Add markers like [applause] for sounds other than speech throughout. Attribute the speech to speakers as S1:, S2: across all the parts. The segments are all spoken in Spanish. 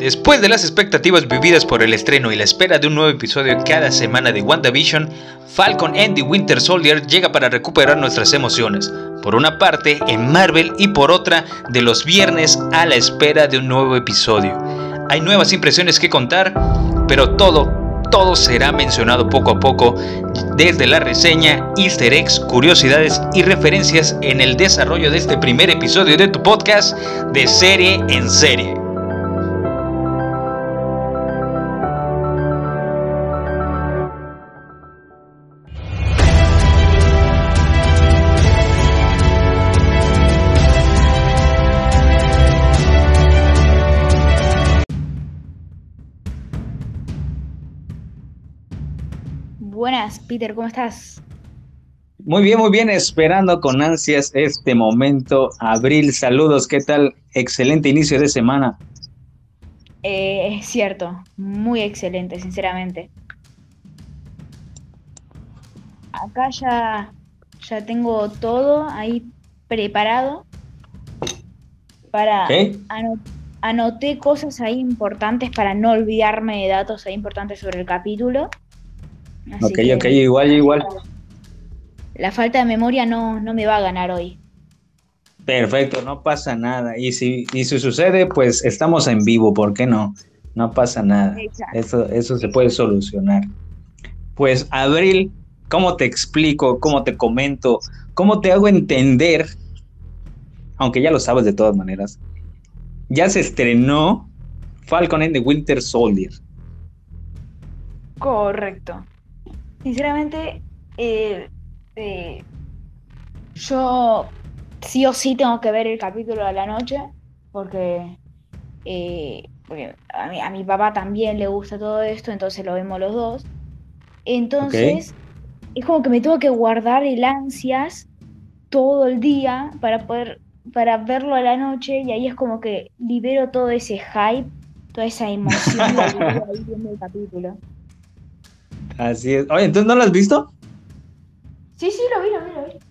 S1: Después de las expectativas vividas por el estreno y la espera de un nuevo episodio cada semana de WandaVision, Falcon and the Winter Soldier llega para recuperar nuestras emociones, por una parte en Marvel y por otra de los viernes a la espera de un nuevo episodio. Hay nuevas impresiones que contar, pero todo, todo será mencionado poco a poco desde la reseña, easter eggs, curiosidades y referencias en el desarrollo de este primer episodio de tu podcast de serie en serie.
S2: Peter, ¿cómo estás?
S3: Muy bien, muy bien, esperando con ansias este momento. Abril, saludos, ¿qué tal? Excelente inicio de semana.
S2: Eh, es cierto, muy excelente, sinceramente. Acá ya, ya tengo todo ahí preparado para anoté cosas ahí importantes para no olvidarme de datos ahí importantes sobre el capítulo
S3: ok, ok, igual, igual.
S2: La falta de memoria no, no me va a ganar hoy.
S3: Perfecto, no pasa nada. Y si, y si sucede, pues estamos en vivo, ¿por qué no? No pasa nada. Eso, eso se puede solucionar. Pues, Abril, ¿cómo te explico? ¿Cómo te comento? ¿Cómo te hago entender? Aunque ya lo sabes de todas maneras. Ya se estrenó Falcon and the Winter Soldier.
S2: Correcto. Sinceramente, eh, eh, yo sí o sí tengo que ver el capítulo de la noche, porque, eh, a, mi, papá también le gusta todo esto, entonces lo vemos los dos. Entonces, es como que me tengo que guardar el ansias todo el día para poder para verlo a la noche y ahí es como que libero todo ese hype, toda esa emoción [laughs] ahí viendo el capítulo.
S3: Así es. Oye, ¿entonces no lo has visto?
S2: Sí, sí, lo vi, lo vi, lo vi.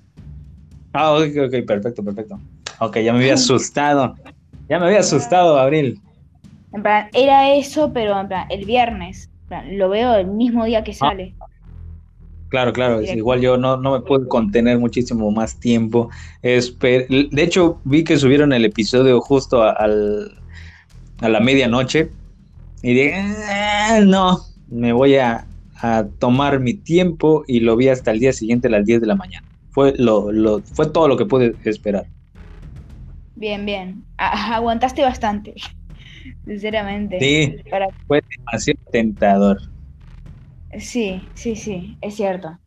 S3: Ah, ok, ok, perfecto, perfecto. Ok, ya me había asustado. Ya me había asustado, Abril.
S2: En plan, era eso, pero en plan, el viernes. lo veo el mismo día que ah. sale.
S3: Claro, claro, igual yo no, no me puedo contener muchísimo más tiempo. de hecho, vi que subieron el episodio justo a, a la medianoche y dije, ah, no, me voy a, a tomar mi tiempo y lo vi hasta el día siguiente a las 10 de la mañana. Fue, lo, lo, fue todo lo que pude esperar.
S2: Bien, bien. aguantaste bastante, [laughs] sinceramente.
S3: Sí, fue demasiado tentador.
S2: Sí, sí, sí, es cierto.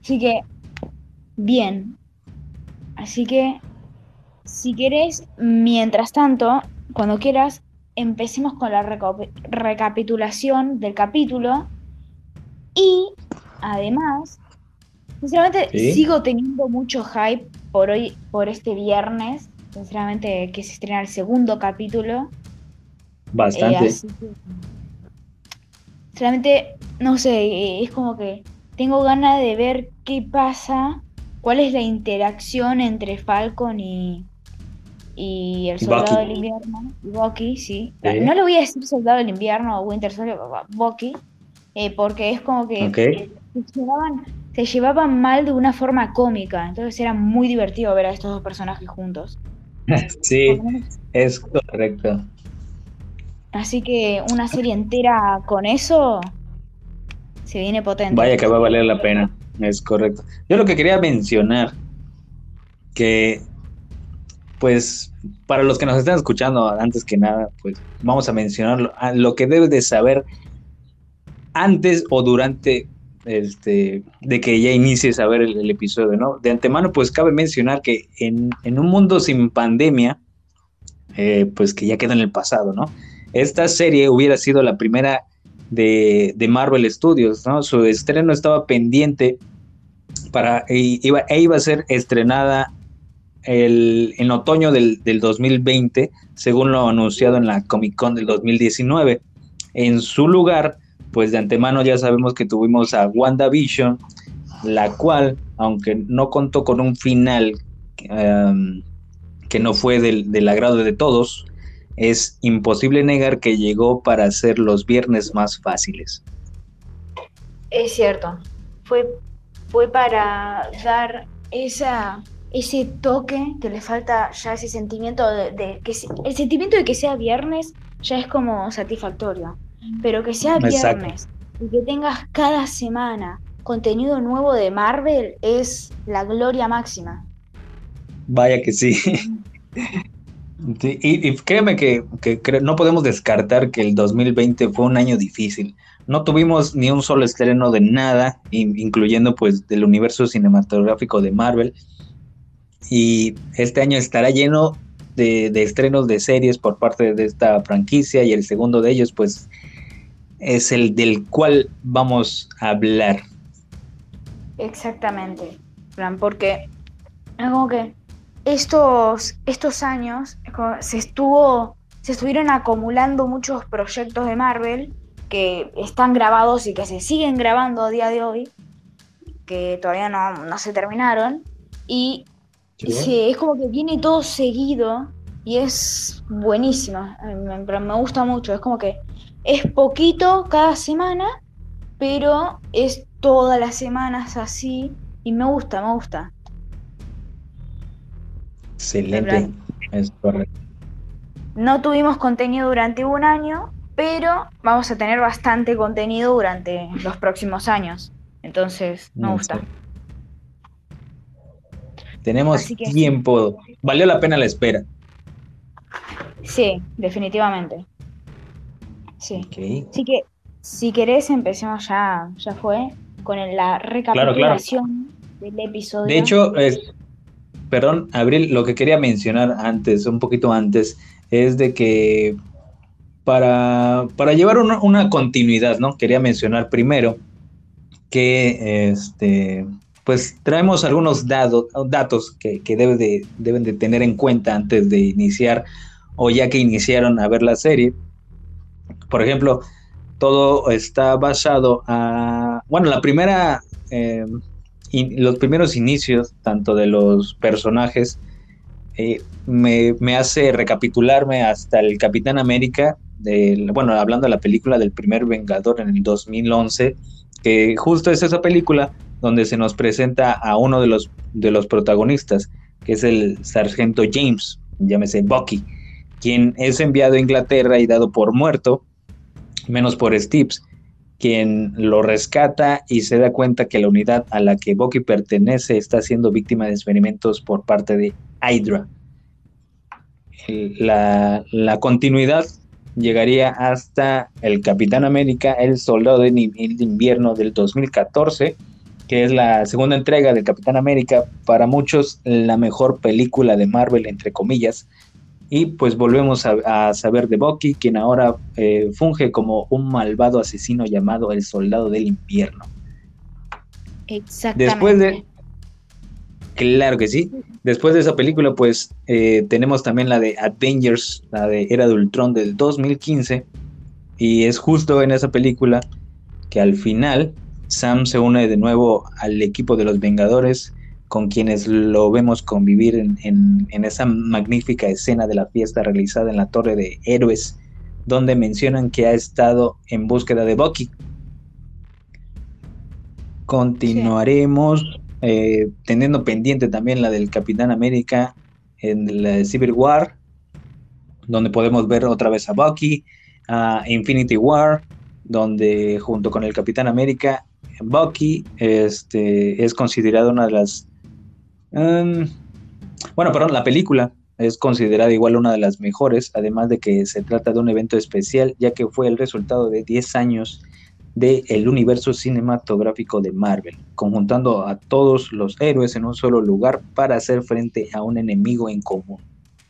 S2: Así que, bien. Así que, si querés, mientras tanto, cuando quieras, empecemos con la recapitulación del capítulo y además, sinceramente, sigo teniendo mucho hype por hoy, por este viernes. Sinceramente, que se estrena el segundo capítulo.
S3: Bastante. Eh,
S2: sinceramente, no sé, es como que tengo ganas de ver qué pasa, cuál es la interacción entre Falcon y, y el soldado del invierno, Bucky, sí. No le voy a decir soldado del invierno o Winter Soldier, Bucky, eh, porque es como que se, llevaban, mal de una forma cómica, entonces era muy divertido ver a estos dos personajes juntos. [laughs]
S3: sí, es correcto.
S2: Así que una serie entera con eso se viene potente.
S3: Vaya que va a valer la pena, es correcto. Yo lo que quería mencionar, que pues para los que nos están escuchando, antes que nada, pues vamos a mencionar lo que debes de saber antes o durante este, de que ya inicies a ver el, episodio, ¿no? De antemano, pues cabe mencionar que en, un mundo sin pandemia, eh, pues que ya queda en el pasado, ¿no? Esta serie hubiera sido la primera de, Marvel Studios, ¿no? Su estreno estaba pendiente para, e iba, e iba a ser estrenada el, en otoño del, del 2020, según lo anunciado en la Comic Con del 2019. En su lugar, pues de antemano ya sabemos que tuvimos a WandaVision, la cual, aunque no contó con un final em, que no fue del, agrado de todos, es imposible negar que llegó para hacer los viernes más fáciles.
S2: Es cierto, fue, fue para dar esa, ese toque que le falta ya ese sentimiento de, que el sentimiento de que sea viernes ya es como satisfactorio, pero que sea viernes y que tengas cada semana contenido nuevo de Marvel es la gloria máxima.
S3: Vaya que sí. [laughs] y, créeme que, no podemos descartar que el 2020 fue un año difícil. No tuvimos ni un solo estreno de nada, incluyendo pues del universo cinematográfico de Marvel. Y este año estará lleno de, de estrenos de series por parte de esta franquicia y el segundo de ellos pues es el del cual vamos a hablar.
S2: Exactamente, porque es como que estos, estos años se, estuvo, se estuvieron acumulando muchos proyectos de Marvel que están grabados y que se siguen grabando a día de hoy, que todavía no, se terminaron, y es como que viene todo seguido y es buenísimo, me, me gusta mucho, es como que es poquito cada semana, pero es todas las semanas así y me gusta, me gusta.
S3: Excelente, es correcto.
S2: No tuvimos contenido durante un año, pero vamos a tener bastante contenido durante los próximos años. Entonces, me gusta.
S3: Tenemos tiempo. Valió la pena la espera.
S2: Sí, definitivamente. Sí. Así que, si querés, empecemos ya, ya fue, con la recapitulación del episodio.
S3: De hecho, es, perdón, Abril, lo que quería mencionar antes, un poquito antes, es de que para, para llevar una, continuidad, ¿no? Quería mencionar primero que este pues traemos algunos dados, datos que, que de, deben de tener en cuenta antes de iniciar o ya que iniciaron a ver la serie. Por ejemplo, todo está basado a, bueno, la primera, eh, los primeros inicios, tanto de los personajes, eh, me, hace recapitularme hasta el Capitán América, bueno, hablando de la película del primer Vengador en el 2011, que justo es esa película donde se nos presenta a uno de los, de los protagonistas, que es el sargento James, llámese Bucky, quien es enviado a Inglaterra y dado por muerto menos por Steves, quien lo rescata y se da cuenta que la unidad a la que Bucky pertenece está siendo víctima de experimentos por parte de Hydra. La, continuidad llegaría hasta el Capitán América, el Soldado de Invierno del 2014, que es la segunda entrega del Capitán América, para muchos la mejor película de Marvel, entre comillas, y pues volvemos a, saber de Bucky, quien ahora eh, funge como un malvado asesino llamado el Soldado del Invierno.
S2: Exactamente.
S3: Después de... Claro que sí. Después de esa película, pues eh, tenemos también la de Avengers, la de Era de Ultron del 2015. Y es justo en esa película que al final Sam se une de nuevo al equipo de los Vengadores con quienes lo vemos convivir en, esa magnífica escena de la fiesta realizada en la Torre de Héroes, donde mencionan que ha estado en búsqueda de Bucky. Continuaremos eh, teniendo pendiente también la del Capitán América en la Civil War, donde podemos ver otra vez a Bucky, a Infinity War, donde junto con el Capitán América, Bucky este, es considerado una de las Em, bueno, perdón, la película es considerada igual una de las mejores, además de que se trata de un evento especial, ya que fue el resultado de 10 años del universo cinematográfico de Marvel, conjuntando a todos los héroes en un solo lugar para hacer frente a un enemigo en común,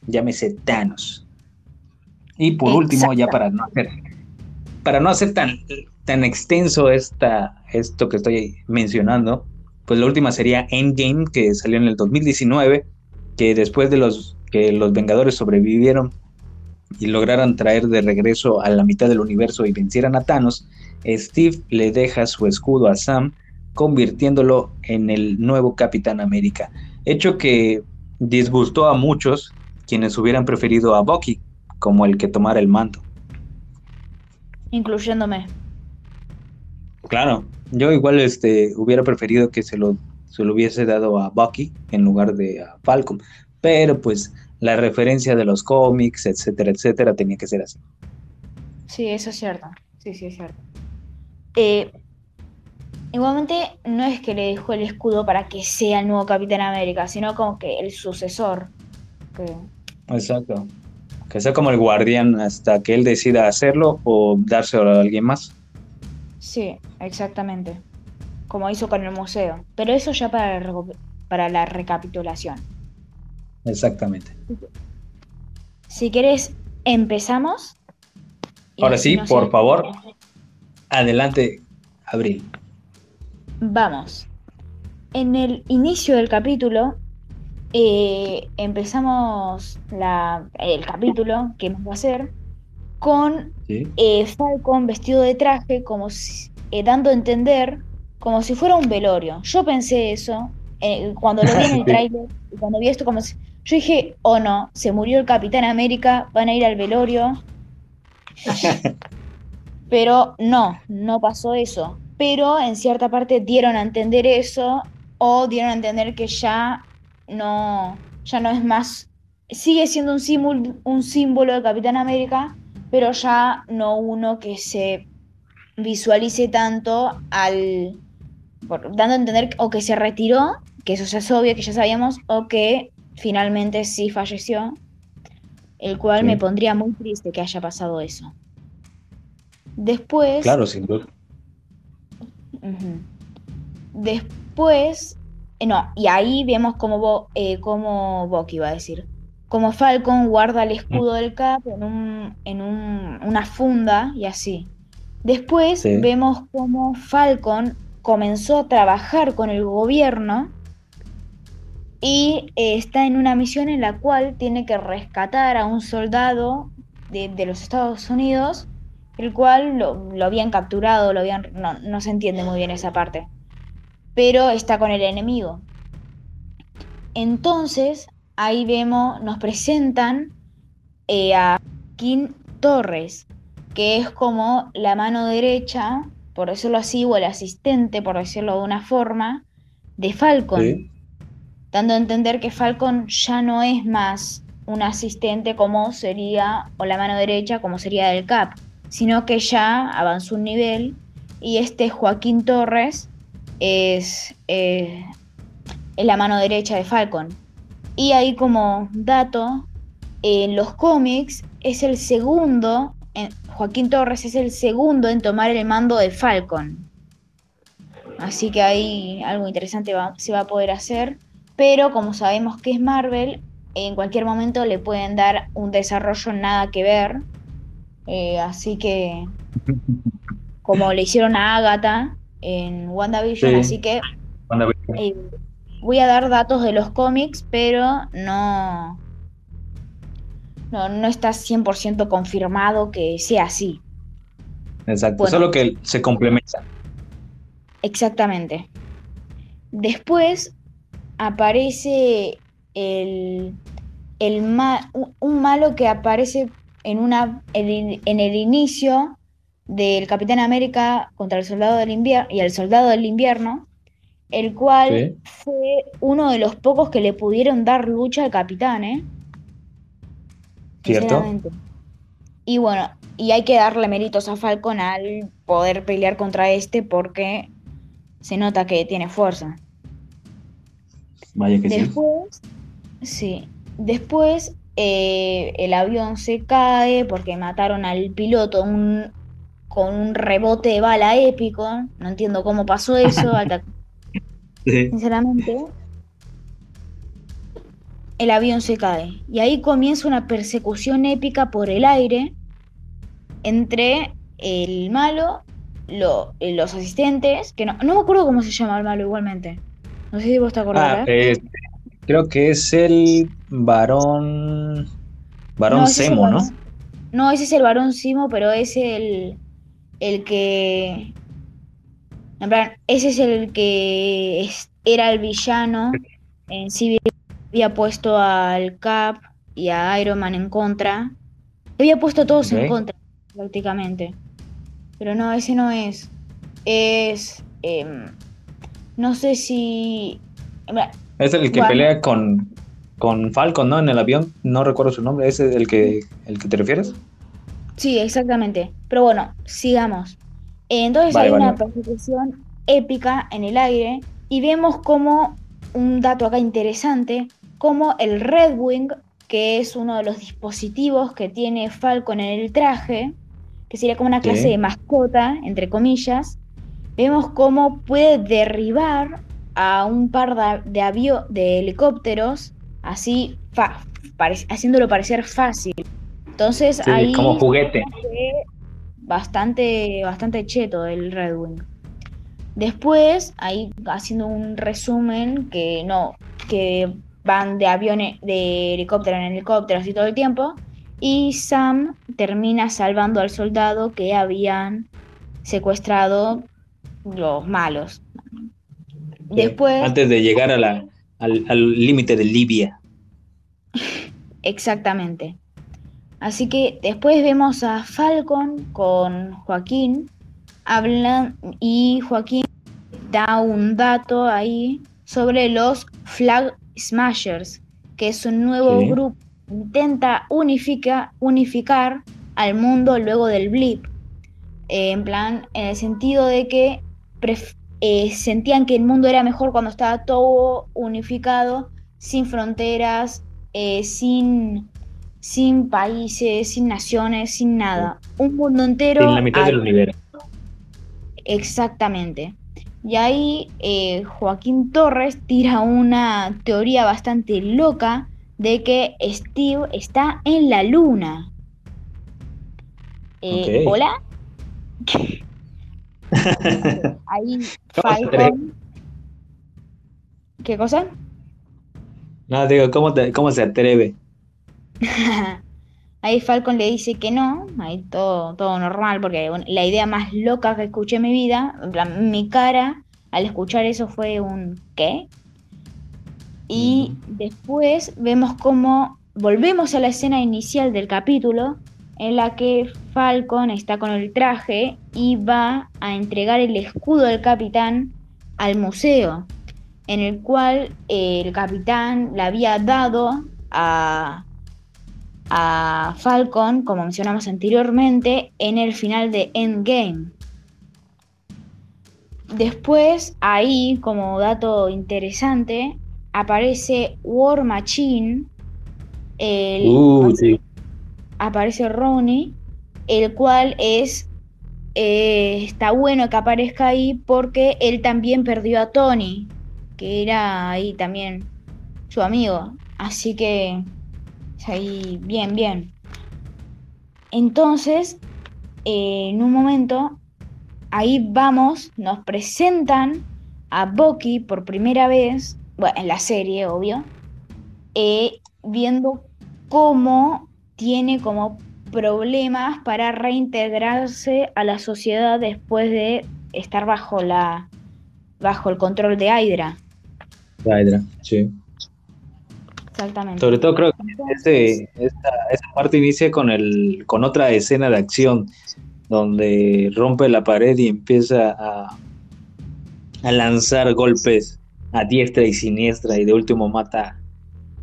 S3: llámese Thanos. Y por último, ya para no hacer, para no hacer tan, tan extenso esta, esto que estoy mencionando, pues la última sería Endgame, que salió en el 2019, que después de los que los Vengadores sobrevivieron y lograran traer de regreso a la mitad del universo y vencieran a Thanos, Steve le deja su escudo a Sam, convirtiéndolo en el nuevo Capitán América, hecho que disgustó a muchos quienes hubieran preferido a Bucky como el que tomara el manto.
S2: Incluyéndome.
S3: Claro, yo igual este, hubiera preferido que se lo, se lo hubiese dado a Bucky en lugar de a Falcon, pero pues la referencia de los cómics, etcétera, etcétera, tenía que ser así.
S2: Sí, eso es cierto. Sí, sí, es cierto. Eh, igualmente, no es que le dejó el escudo para que sea el nuevo Capitán América, sino como que el sucesor.
S3: Exacto. Que sea como el guardián hasta que él decida hacerlo o dárselo a alguien más.
S2: Sí, exactamente. Como hizo con el museo. Pero eso ya para la, para la recapitulación.
S3: Exactamente.
S2: Si querés, empezamos.
S3: Ahora sí, por favor, adelante, Abril.
S2: Vamos. En el inicio del capítulo eh, empezamos la, el capítulo que va a hacer con eh, Falcon vestido de traje, como eh, dando a entender como si fuera un velorio. Yo pensé eso cuando lo vi en el [laughs] tráiler y cuando vi esto como si, yo dije, oh no, se murió el Capitán América, van a ir al velorio. [laughs] Pero no, no pasó eso. Pero en cierta parte dieron a entender eso o dieron a entender que ya no, ya no es más, sigue siendo un símbolo, un símbolo de Capitán América, pero ya no uno que se visualice tanto al, dando a entender o que se retiró, que eso ya es obvio, que ya sabíamos, o que finalmente sí falleció, el cual me pondría muy triste que haya pasado eso. Después...
S3: Claro, sin duda.
S2: Después, eh, no, y ahí vemos como, eh, como Bucky va a decir, como Falcon guarda el escudo del Cap en, un, en un, una funda y así. Después vemos como Falcon comenzó a trabajar con el gobierno y eh, está en una misión en la cual tiene que rescatar a un soldado de, los Estados Unidos, el cual lo, habían capturado, lo habían, no, se entiende muy bien esa parte, pero está con el enemigo. Entonces, ahí vemos, nos presentan eh, a Kim Torres, que es como la mano derecha, por decirlo así, o el asistente, por decirlo de una forma, de Falcon dando a entender que Falcon ya no es más un asistente como sería, o la mano derecha como sería del Cap, sino que ya avanzó un nivel y este Joaquín Torres es, eh, es la mano derecha de Falcon. Y ahí como dato, en los cómics es el segundo, Joaquín Torres es el segundo en tomar el mando de Falcon. Así que ahí algo interesante se va a poder hacer pero como sabemos que es Marvel, en cualquier momento le pueden dar un desarrollo nada que ver. Eh, así que, [laughs] como le hicieron a Agatha en WandaVision, así que eh, voy a dar datos de los cómics, pero no, no, no está 100% confirmado que sea así.
S3: Exacto, solo que se complementa.
S2: Exactamente. Después aparece el, un malo que aparece en, una, en, el inicio del Capitán América contra el Soldado del Invierno y el Soldado del Invierno, el cual fue uno de los pocos que le pudieron dar lucha al Capitán, ¿eh?
S3: ¿Cierto?
S2: Y bueno, y hay que darle méritos a Falcon al poder pelear contra este porque se nota que tiene fuerza.
S3: Vaya que
S2: Después, sí. Después eh, el avión se cae porque mataron al piloto con un rebote de bala épico. No entiendo cómo pasó eso. [laughs] Sinceramente. El avión se cae. Y ahí comienza una persecución épica por el aire entre el malo, los asistentes, que no, no me acuerdo cómo se llama el malo igualmente. No sé si vos te acordás. Ah,
S3: creo que es el varón. Varón Semo, ¿no?
S2: No, ese es el varón Simo, pero es el. El que. En plan, ese es el que era el villano. En sí había puesto al Cap y a Iron Man en contra. había puesto todos en contra, prácticamente. Pero no, ese no es. Es. em, no sé si.
S3: Es el que
S2: Bueno.
S3: pelea con, con Falcon, ¿no? En el avión. No recuerdo su nombre. ¿Ese es el que, el que te refieres?
S2: Sí, exactamente. Pero bueno, sigamos. Entonces
S3: Vale,
S2: hay
S3: vale.
S2: una persecución épica en el aire y vemos como un dato acá interesante, como el Red Wing, que es uno de los dispositivos que tiene Falcon en el traje, que sería como una clase de mascota, entre comillas, vemos cómo puede derribar a un par de, de avio- de helicópteros, así fa- parec- haciéndolo parecer fácil. Entonces
S3: Sí,
S2: ahí
S3: como juguete.
S2: Bastante, bastante cheto el Red Wing. Después, ahí haciendo un resumen, que no, que van de aviones, de helicóptero en helicóptero así todo el tiempo, y Sam termina salvando al soldado que habían secuestrado los malos. Después,
S3: Antes de llegar a la, al al límite de Libia. [laughs]
S2: Exactamente. Así que después vemos a Falcon con Joaquín hablan y Joaquín da un dato ahí sobre los Flag Smashers, que es un nuevo
S3: Sí.
S2: grupo que intenta unifica- unificar al mundo luego del blip. Eh, en plan, en el sentido de que eh, sentían que el mundo era mejor cuando estaba todo unificado, sin fronteras, eh, sin, sin países, sin naciones, sin nada. Un mundo entero.
S3: En la mitad del universo.
S2: Exactamente. Y ahí eh, Joaquín Torres tira una teoría bastante loca de que Steve está en la luna. Eh. ¿Hola? [laughs] Ahí
S3: ¿Cómo se
S2: Falcon. ¿Qué cosa?
S3: No, digo, ¿cómo, te- cómo se atreve? [laughs]
S2: Ahí Falcon le dice que no, ahí todo, todo normal, porque la idea más loca que escuché en mi vida, mi cara al escuchar eso fue un ¿qué? Y después vemos cómo volvemos a la escena inicial del capítulo, en la que Falcon está con el traje y va a entregar el escudo del capitán al museo, en el cual eh, el capitán le había dado a a Falcon, como mencionamos anteriormente, en el final de Endgame. Después, ahí, como dato interesante, aparece War Machine, el-
S3: Uh, sí.
S2: aparece Ronnie, el cual es eh, está bueno que aparezca ahí porque él también perdió a Tony, que era ahí también su amigo. Así que ahí bien, bien. Entonces, eh, en un momento, ahí vamos, nos presentan a Bucky por primera vez, bueno, en la serie, obvio, eh, viendo cómo tiene como problemas para reintegrarse a la sociedad después de estar bajo la bajo el control de Hydra.
S3: Hydra, sí.
S2: Exactamente.
S3: Sobre todo creo que ese, esta, esa parte inicia con el con otra escena de acción donde rompe la pared y empieza a, a lanzar golpes a diestra y siniestra y de último mata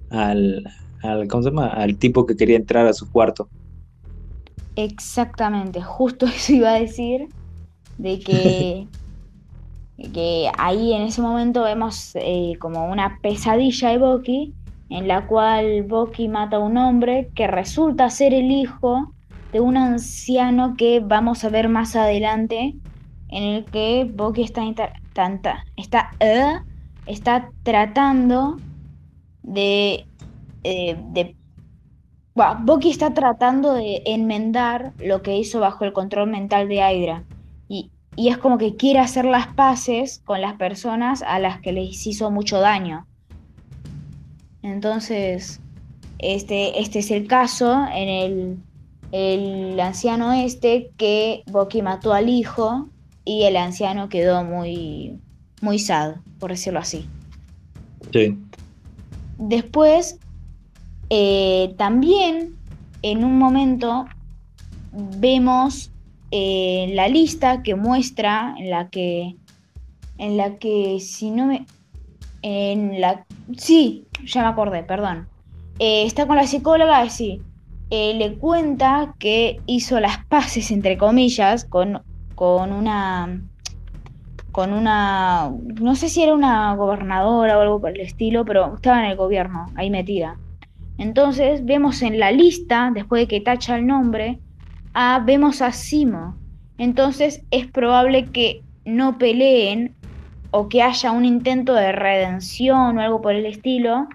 S3: al, al ¿cómo se llama? al tipo que quería entrar a su cuarto.
S2: Exactamente, justo [laughs] eso iba a decir, de que, [laughs] que ahí en ese momento vemos eh, como una pesadilla de Bucky, en la cual Bucky mata a un hombre que resulta ser el hijo de un anciano que vamos a ver más adelante, en el que Bucky está, tanta- está, eh, está tratando de, eh, de Bucky está tratando de enmendar lo que hizo bajo el control mental de Hydra. Y, y es como que quiere hacer las paces con las personas a las que les hizo mucho daño. Entonces, este, este es el caso en el, el anciano este que Bucky mató al hijo y el anciano quedó muy, muy sad, por decirlo así.
S3: Sí.
S2: Después, eh, también en un momento vemos eh, la lista que muestra en la que en la que si no me en la sí ya me acordé perdón. Eh, está con la psicóloga sí. Eh, le cuenta que hizo las paces entre comillas con con una con una no sé si era una gobernadora o algo por el estilo pero estaba en el gobierno ahí metida. Entonces vemos en la lista después de que tacha el nombre a vemos a Simo. Entonces es probable que no peleen o que haya un intento de redención o algo por el estilo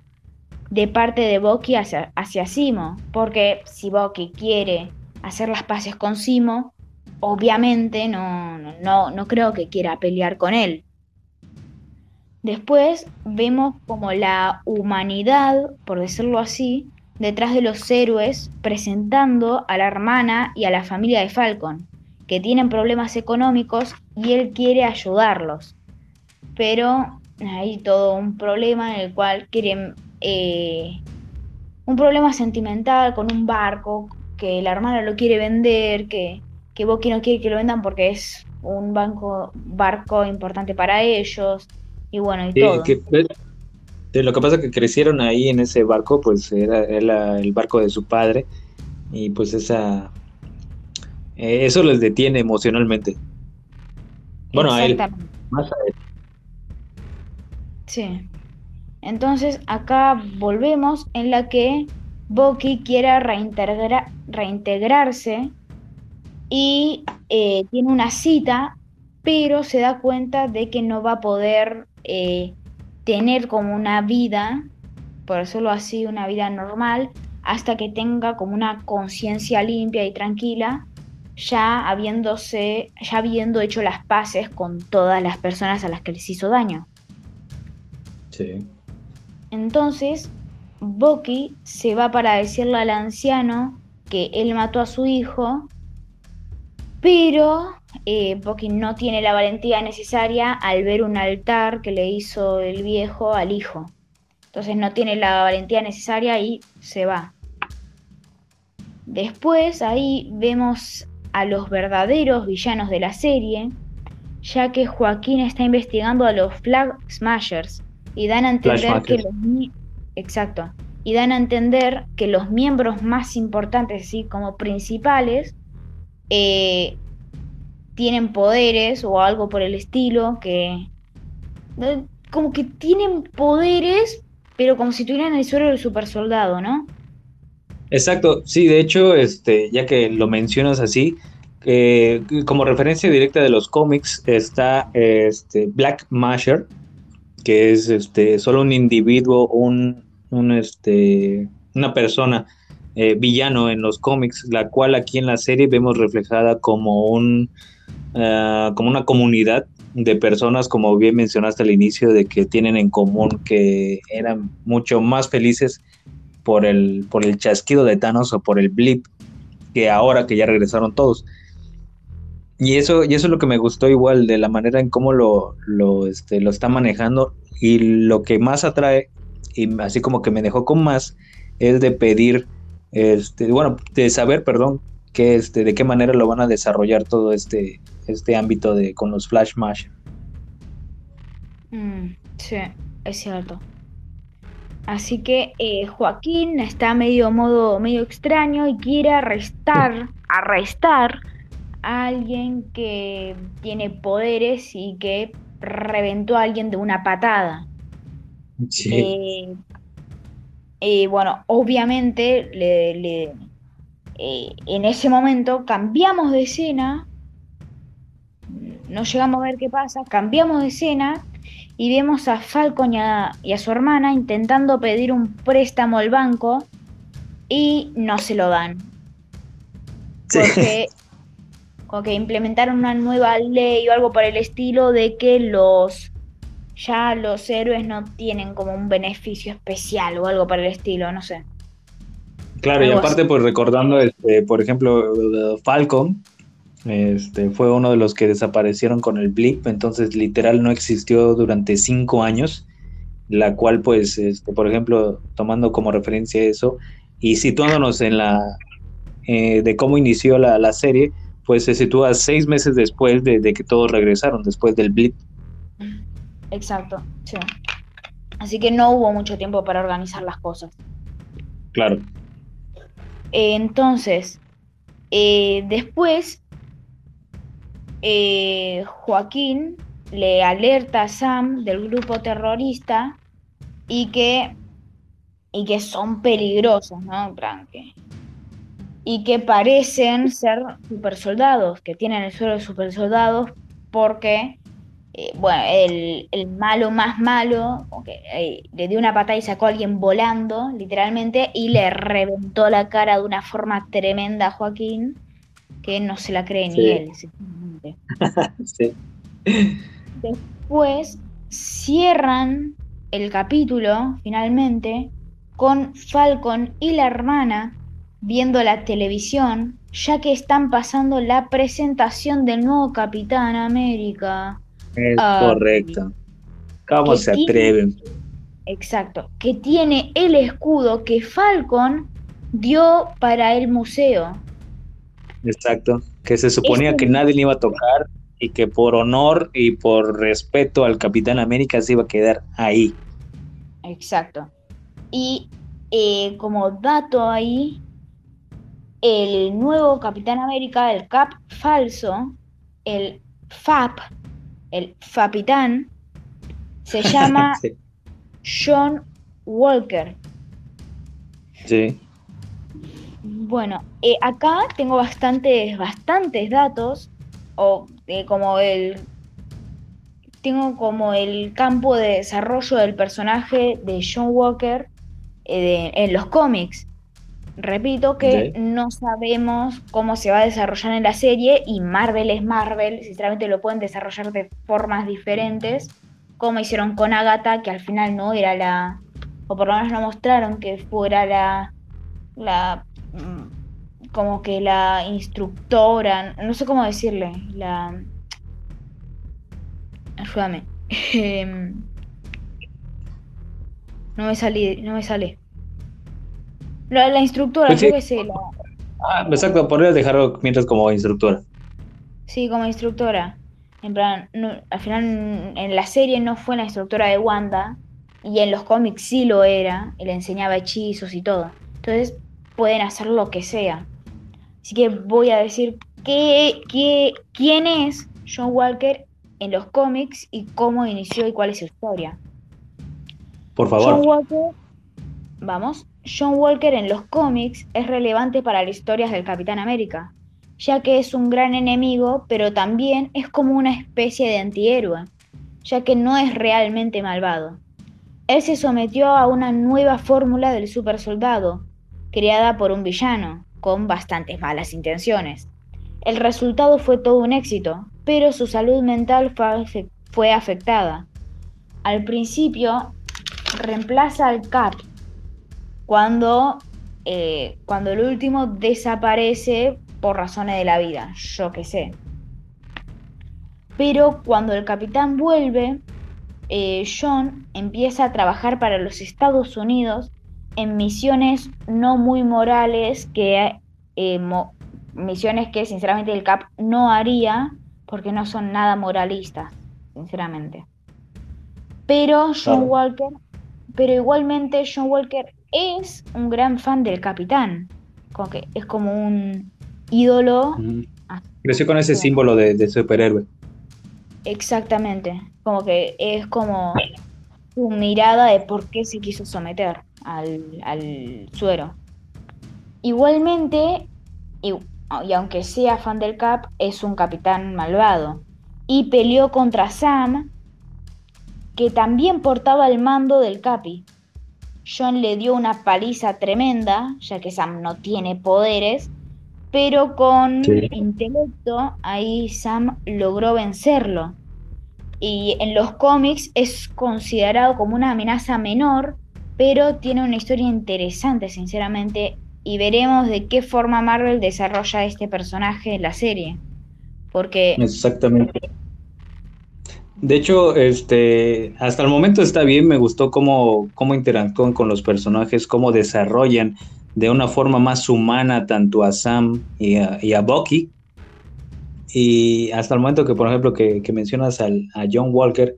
S2: de parte de Boki hacia, hacia Simo. Porque si Boki quiere hacer las paces con Simo, obviamente no, no, no creo que quiera pelear con él. Después vemos como la humanidad, por decirlo así, detrás de los héroes presentando a la hermana y a la familia de Falcon que tienen problemas económicos y él quiere ayudarlos. Pero hay todo un problema en el cual quieren... Eh, un problema sentimental con un barco, que la hermana lo quiere vender, que, que Boki no quiere que lo vendan porque es un banco, barco importante para ellos, y bueno, y todo.
S3: lo que pasa es que crecieron ahí en ese barco, pues era el barco de su padre, y pues esa eh, eso les detiene emocionalmente. Bueno, a él. Más a él.
S2: Sí. Entonces acá volvemos en la que Boki quiere reintegrarse y eh, tiene una cita, pero se da cuenta de que no va a poder eh, tener como una vida, por decirlo así, una vida normal, hasta que tenga como una conciencia limpia y tranquila ya habiéndose, ya habiendo hecho las paces con todas las personas a las que les hizo daño. Entonces, Boki se va para decirle al anciano que él mató a su hijo, pero eh, Boki no tiene la valentía necesaria al ver un altar que le hizo el viejo al hijo. Entonces no tiene la valentía necesaria y se va. Después ahí vemos a los verdaderos villanos de la serie, ya que Joaquín está investigando a los Flag Smashers y dan a entender que los exacto y dan a entender que los miembros más importantes, así como principales, eh, tienen poderes o algo por el estilo, que como que tienen poderes, pero como si tuvieran el suelo del super soldado, ¿no?
S3: Exacto, sí, de hecho, este, ya que lo mencionas así, eh, como referencia directa de los cómics está este, Black Masher, que es este, solo un individuo, un, este, una persona eh, villano en los cómics, la cual aquí en la serie vemos reflejada como, un, ah, como una comunidad de personas, como bien mencionaste al inicio, de que tienen en común que eran mucho más felices por el, por el chasquido de Thanos o por el blip que ahora que ya regresaron todos. Y eso, y eso es lo que me gustó igual de la manera en cómo lo, lo, este, lo está manejando. Y lo que más atrae, y así como que me dejó con más, es de pedir, este, bueno, de saber, perdón, que este, de qué manera lo van a desarrollar todo este, este ámbito de con los Flash Mash.
S2: Mm, sí, es cierto. Así que eh, Joaquín está medio modo medio extraño y quiere arrestar, arrestar alguien que tiene poderes y que reventó a alguien de una patada. Sí. Eh, eh, bueno, obviamente en ese momento cambiamos de escena, no llegamos a ver qué pasa, cambiamos de escena y vemos a Falcon y a, su hermana intentando pedir un préstamo al banco y no se lo dan. Porque, que implementaron una nueva ley o algo por el estilo de que los ya los héroes no tienen como un beneficio especial o algo por el estilo, no sé.
S3: Claro, y aparte pues recordando, este, por ejemplo, Falcon, este, fue uno de los que desaparecieron con el blip, entonces literal no existió durante cinco años, la cual pues, este, por ejemplo, tomando como referencia eso y situándonos en la, eh, de cómo inició la, serie, pues se sitúa seis meses después de, de, que todos regresaron, después del blip.
S2: Exacto, sí. Así que no hubo mucho tiempo para organizar las cosas.
S3: Claro.
S2: entonces, eh, después, eh, Joaquín le alerta a Sam del grupo terrorista y que, y que son peligrosos, ¿no? Y que parecen ser super soldados, que tienen el suelo de super soldados porque eh, bueno, el, malo más malo, eh, le dio una patada y sacó a alguien volando, literalmente, y le reventó la cara de una forma tremenda a Joaquín, que no se la cree ni él, [laughs] Después cierran el capítulo, finalmente, con Falcon y la hermana viendo la televisión, ya que están pasando la presentación del nuevo Capitán América.
S3: Es ah, correcto. ¿Cómo se atreven?
S2: exacto. Que tiene el escudo que Falcon dio para el museo.
S3: Exacto. Que se suponía que nadie le iba a tocar y que por honor y por respeto al Capitán América se iba a quedar ahí.
S2: Exacto. Y eh, como dato ahí, el nuevo Capitán América, el Cap falso, el FAP, el Fapitán, se [laughs] llama John Walker.
S3: Sí.
S2: Bueno, eh, acá tengo bastantes, bastantes datos, o eh, como el. Tengo como el campo de desarrollo del personaje de John Walker eh, en los cómics. Repito que no sabemos cómo se va a desarrollar en la serie y Marvel es Marvel, sinceramente lo pueden desarrollar de formas diferentes, como hicieron con Agatha, que al final no era la, o por lo menos no mostraron que fuera la, la, mm, como que la instructora, no sé cómo decirle, la, ayúdame, no me salí, no me sale. La, instructora, pues creo que sí. La...
S3: Ah, exacto, podrías dejarlo mientras como instructora.
S2: Sí, como instructora. En plan, al final en la serie no fue la instructora de Wanda y en los cómics sí lo era y le enseñaba hechizos y todo. Entonces pueden hacer lo que sea. Así que voy a decir qué, qué, quién es John Walker en los cómics y cómo inició y cuál es su historia.
S3: Por favor.
S2: John Walker, vamos, John Walker en los cómics es relevante para las historias del Capitán América, ya que es un gran enemigo, pero también es como una especie de antihéroe, ya que no es realmente malvado. Él se sometió a una nueva fórmula del supersoldado, creada por un villano, con bastantes malas intenciones. El resultado fue todo un éxito, pero su salud mental fue afectada. Al principio, reemplaza al Cap cuando, eh, cuando el último desaparece por razones de la vida, yo qué sé. Pero cuando el capitán vuelve, eh, John empieza a trabajar para los Estados Unidos en misiones no muy morales que eh, misiones que sinceramente el Cap no haría porque no son nada moralistas, sinceramente. Pero John Walker, pero igualmente John Walker es un gran fan del capitán. Como que es como un ídolo.
S3: Creció con ese símbolo de, superhéroe.
S2: Exactamente. Como que es como su mirada de por qué se quiso someter al, suero. Igualmente, y, y, aunque sea fan del Cap, es un capitán malvado. Y peleó contra Sam, que también portaba el mando del Capi. John le dio una paliza tremenda, ya que Sam no tiene poderes, pero con intelecto ahí Sam logró vencerlo. Y en los cómics es considerado como una amenaza menor, pero tiene una historia interesante, sinceramente, y veremos de qué forma Marvel desarrolla este personaje en la serie. Porque...
S3: Exactamente. De hecho, este, hasta el momento está bien, me gustó cómo, cómo interactúan con los personajes, cómo desarrollan de una forma más humana tanto a Sam y a, y a Bucky. Y hasta el momento que, por ejemplo, que, mencionas a John Walker,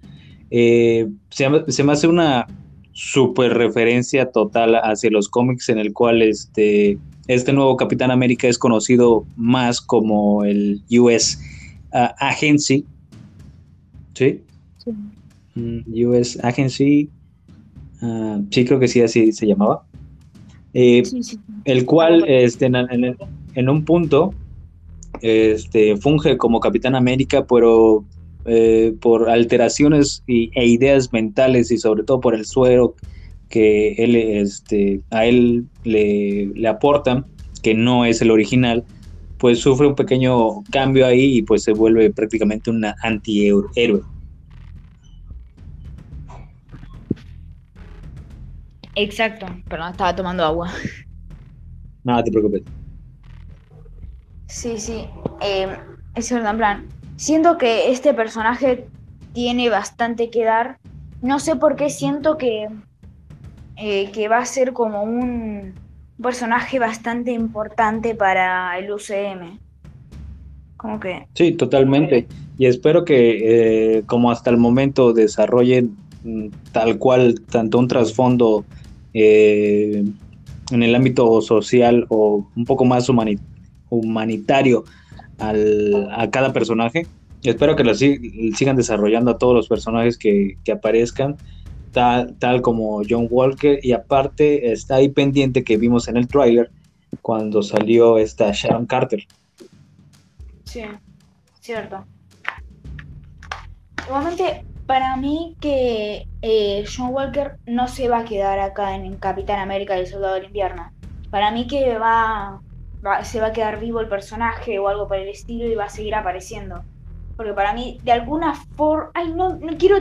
S3: eh, se, me hace una super referencia total hacia los cómics en el cual este, este nuevo Capitán América es conocido más como el US uh, Agency. ¿Sí? sí. Mm, US Agency. Uh, sí, creo que sí, así se llamaba. Eh, el cual este, en, un punto este, funge como Capitán América, pero eh, por alteraciones y, e ideas mentales y sobre todo por el suero que él, este, a él le, le aportan, que no es el original, pues sufre un pequeño cambio ahí y pues se vuelve prácticamente un antihéroe.
S2: Exacto, perdón, estaba tomando agua.
S3: Nada, te preocupes.
S2: Sí, sí. Eh, es verdad, en plan. Siento que este personaje tiene bastante que dar. No sé por qué siento que, eh, que va a ser como un personaje bastante importante para el UCM. Como que.
S3: Sí, totalmente. Y espero que, eh, como hasta el momento, desarrollen mm, tal cual tanto un trasfondo eh, en el ámbito social o un poco más humanitario a cada personaje. Espero que lo sigan desarrollando a todos los personajes que, aparezcan, tal, como John Walker. Y aparte está ahí pendiente que vimos en el tráiler cuando salió esta Sharon Carter.
S2: Sí, cierto. Igualmente, para mí que eh, John Walker no se va a quedar acá en Capitán América y el Soldado del Invierno. Para mí que va, se va a quedar vivo el personaje o algo por el estilo y va a seguir apareciendo. Porque para mí, de alguna forma... Ay, no, no quiero...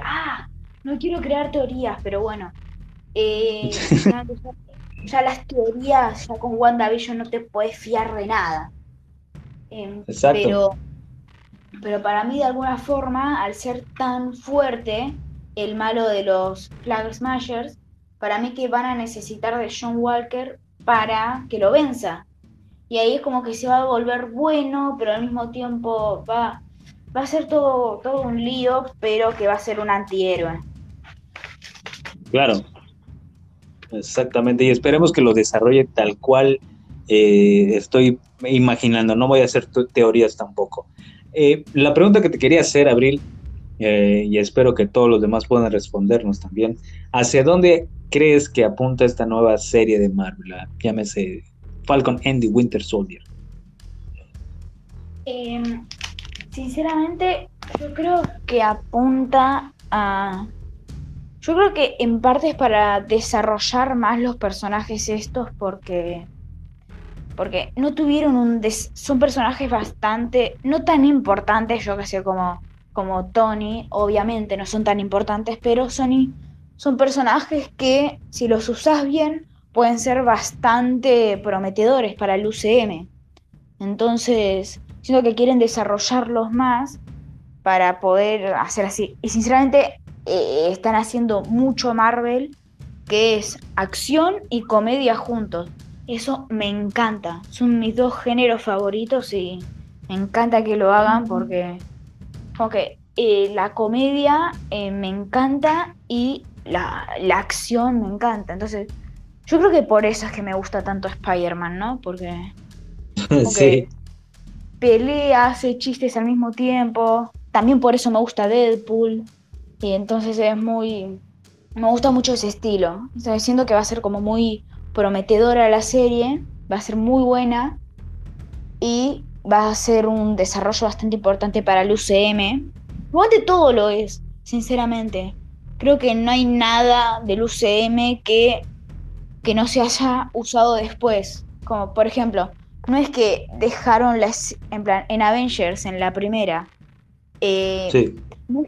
S2: Ah, no quiero crear teorías, pero bueno. Eh, [laughs] ya, las teorías, ya con WandaVision no te puedes fiar de nada. Em, Exacto. Pero pero para mí, de alguna forma, al ser tan fuerte el malo de los Flag Smashers, para mí que van a necesitar de John Walker para que lo venza. Y ahí es como que se va a volver bueno, pero al mismo tiempo va, va a ser todo, todo un lío, pero que va a ser un antihéroe.
S3: Claro, exactamente. Y esperemos que lo desarrolle tal cual eh, estoy imaginando. No voy a hacer teorías tampoco. Eh, la pregunta que te quería hacer, Abril, eh, y espero que todos los demás puedan respondernos también, ¿hacia dónde crees que apunta esta nueva serie de Marvel? Llámese Falcon and Winter Soldier.
S2: Em, sinceramente, yo creo que apunta a... Yo creo que en parte es para desarrollar más los personajes estos porque porque no tuvieron un... son personajes bastante, no tan importantes, yo que sé, como, como Tony, obviamente no son tan importantes, pero son, son personajes que si los usas bien pueden ser bastante prometedores para el UCM. Entonces, siento que quieren desarrollarlos más para poder hacer así. Y sinceramente eh, están haciendo mucho Marvel, que es acción y comedia juntos. Eso me encanta. Son mis dos géneros favoritos y me encanta que lo hagan porque, porque eh, la comedia eh, me encanta y la, acción me encanta. Entonces, yo creo que por eso es que me gusta tanto Spider-Man, ¿no? Porque, [laughs] porque pelea, hace chistes al mismo tiempo. También por eso me gusta Deadpool. Y entonces es muy... Me gusta mucho ese estilo. O siento que va a ser como muy prometedora la serie, va a ser muy buena y va a ser un desarrollo bastante importante para el UCM. de todo lo es, sinceramente. Creo que no hay nada del UCM que, que no se haya usado después. Como por ejemplo, no es que dejaron las. En plan, en Avengers, en la primera. Eh, es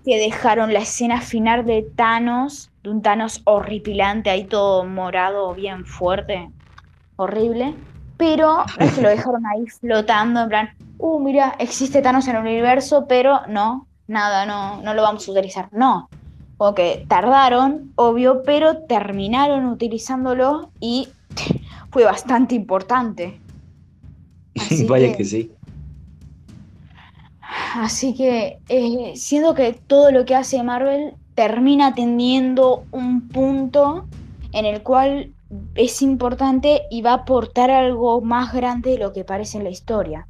S2: que dejaron la escena final de Thanos un Thanos horripilante, ahí todo morado, bien fuerte, horrible. Pero es [laughs] que lo dejaron ahí flotando, en plan, uh, mira, existe Thanos en el universo, pero no, nada, no, no lo vamos a utilizar. No. Como que tardaron, obvio, pero terminaron utilizándolo y [laughs] fue bastante importante. [laughs]
S3: Vaya que, sí.
S2: Así que eh, siento que todo lo que hace Marvel termina teniendo un punto en el cual es importante y va a aportar algo más grande de lo que parece en la historia.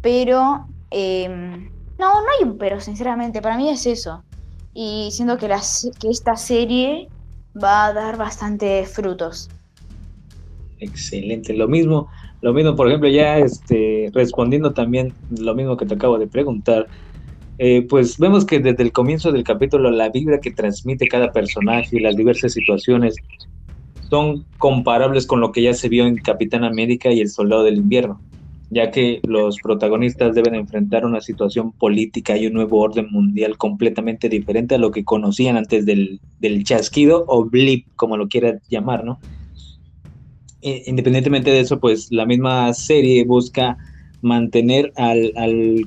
S2: Pero, em, no, no hay un pero, sinceramente, para mí es eso. Y siento que, que esta serie va a dar bastante frutos.
S3: Excelente, lo mismo, lo mismo, por ejemplo, ya este, respondiendo también lo mismo que te acabo de preguntar, eh, pues vemos que desde el comienzo del capítulo la vibra que transmite cada personaje y las diversas situaciones son comparables con lo que ya se vio en Capitán América y el Soldado del Invierno, ya que los protagonistas deben enfrentar una situación política y un nuevo orden mundial completamente diferente a lo que conocían antes del, del chasquido o blip, como lo quiera llamar, ¿no? Eh, independientemente de eso, pues la misma serie busca mantener al,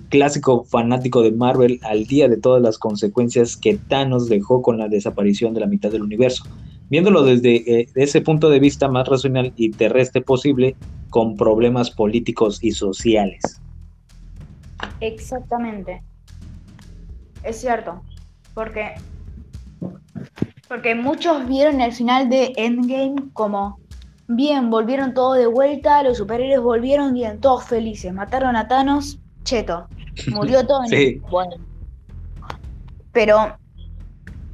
S3: clásico fanático de Marvel al día de todas las consecuencias que Thanos dejó con la desaparición de la mitad del universo, viéndolo desde eh, ese punto de vista más racional y terrestre posible, con problemas políticos y sociales.
S2: Exactamente. Es cierto, porque porque muchos vieron el final de Endgame como Bien, volvieron todos de vuelta, los superhéroes volvieron bien, todos felices. Mataron a Thanos, cheto. [laughs] Murió todo. sí. Bueno. Pero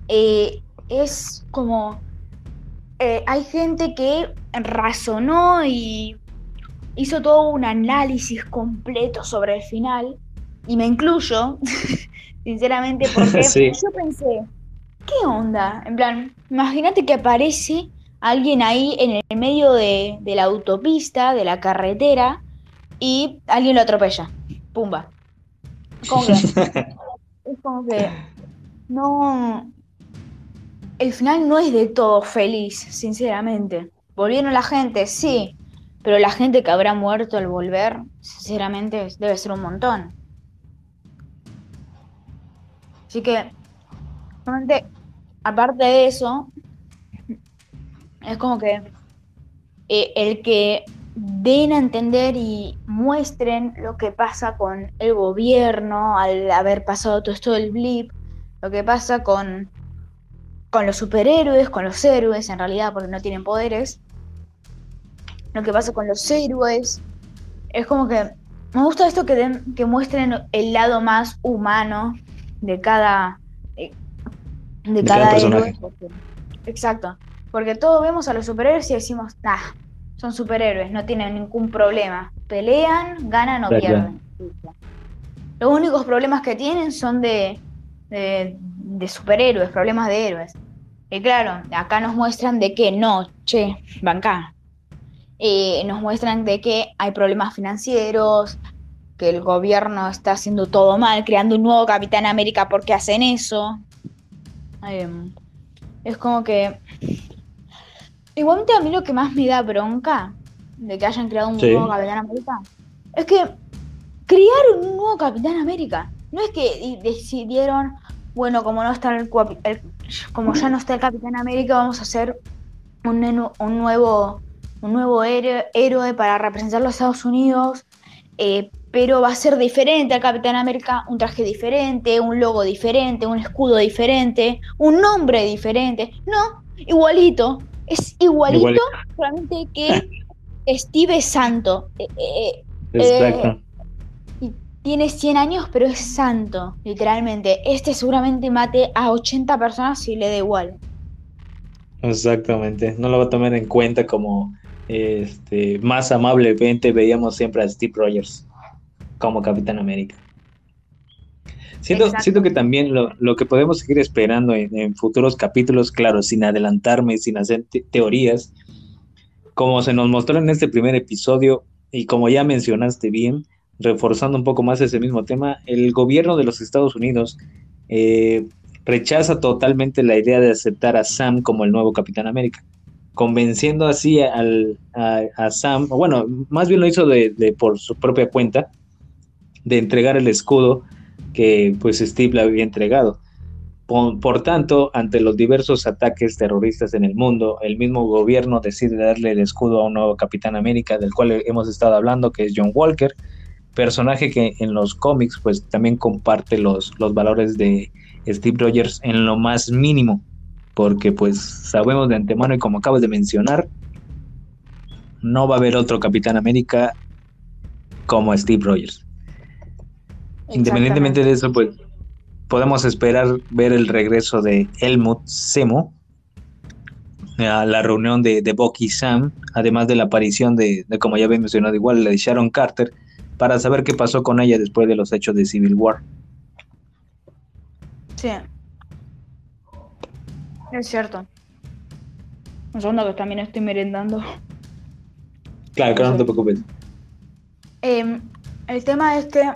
S2: eh, es como... Eh, hay gente que razonó y hizo todo un análisis completo sobre el final, y me incluyo, [laughs] sinceramente, porque [laughs] yo pensé, ¿qué onda? En plan, imagínate que aparece alguien ahí en el medio de, la autopista, de la carretera, y alguien lo atropella. Pumba. [laughs] es como que no. El final no es de todo feliz, sinceramente. Volvieron la gente, sí, pero la gente que habrá muerto al volver, sinceramente, debe ser un montón. Así que, aparte de eso, es como que eh, el que den a entender y muestren lo que pasa con el gobierno al haber pasado todo esto del blip, lo que pasa con, con los superhéroes, con los héroes en realidad porque no tienen poderes, lo que pasa con los héroes, es como que me gusta esto que, den, que muestren el lado más humano de cada, eh, de, cada, héroe. Exacto. Porque todos vemos a los superhéroes y decimos, ah, son superhéroes, no tienen ningún problema. Pelean, ganan o pierden. Los únicos problemas que tienen son de, de, superhéroes, problemas de héroes. Y claro, acá nos muestran de que no, che, banca. Eh, nos muestran de que hay problemas financieros, que el gobierno está haciendo todo mal, creando un nuevo Capitán América porque hacen eso. Em, es como que Igualmente a mí lo que más me da bronca de que hayan creado un nuevo Capitán América es que crearon un nuevo Capitán América. No es que decidieron, bueno, como no está el, como ya no está el Capitán América, vamos a hacer un, un nuevo un nuevo héroe, para representar los Estados Unidos, eh, pero va a ser diferente al Capitán América, un traje diferente, un logo diferente, un escudo diferente, un nombre diferente. No, igualito, es igualito, solamente que Steve santo. Eh, eh, eh, Exacto. tiene 100 años, pero es santo, literalmente. Este seguramente mate a 80 personas y le da igual.
S3: Exactamente, no lo va a tomar en cuenta como este, más amablemente veíamos siempre a Steve Rogers como Capitán América. Siento, siento que también lo, que podemos seguir esperando en, futuros capítulos, claro, sin adelantarme, sin hacer teorías, como se nos mostró en este primer episodio y como ya mencionaste bien, reforzando un poco más ese mismo tema, el gobierno de los Estados Unidos eh, rechaza totalmente la idea de aceptar a Sam como el nuevo Capitán América, convenciendo así al, a, Sam, bueno, más bien lo hizo de, por su propia cuenta, de entregar el escudo que pues Steve le había entregado. por, tanto, ante los diversos ataques terroristas en el mundo, el mismo gobierno decide darle el escudo a un nuevo Capitán América, del cual hemos estado hablando, que es John Walker, personaje que en los cómics pues también comparte los, los valores de Steve Rogers en lo más mínimo, porque pues sabemos de antemano y como acabas de mencionar, no va a haber otro Capitán América como Steve Rogers. Independientemente de eso, pues podemos esperar ver el regreso de Helmut Semo a la reunión de, de Bucky Sam, además de la aparición de, como ya había mencionado igual, la de Sharon Carter, para saber qué pasó con ella después de los hechos de Civil War.
S2: Sí. Es cierto. Un segundo que también estoy merendando.
S3: Claro, que no te preocupes.
S2: Em, el tema es que,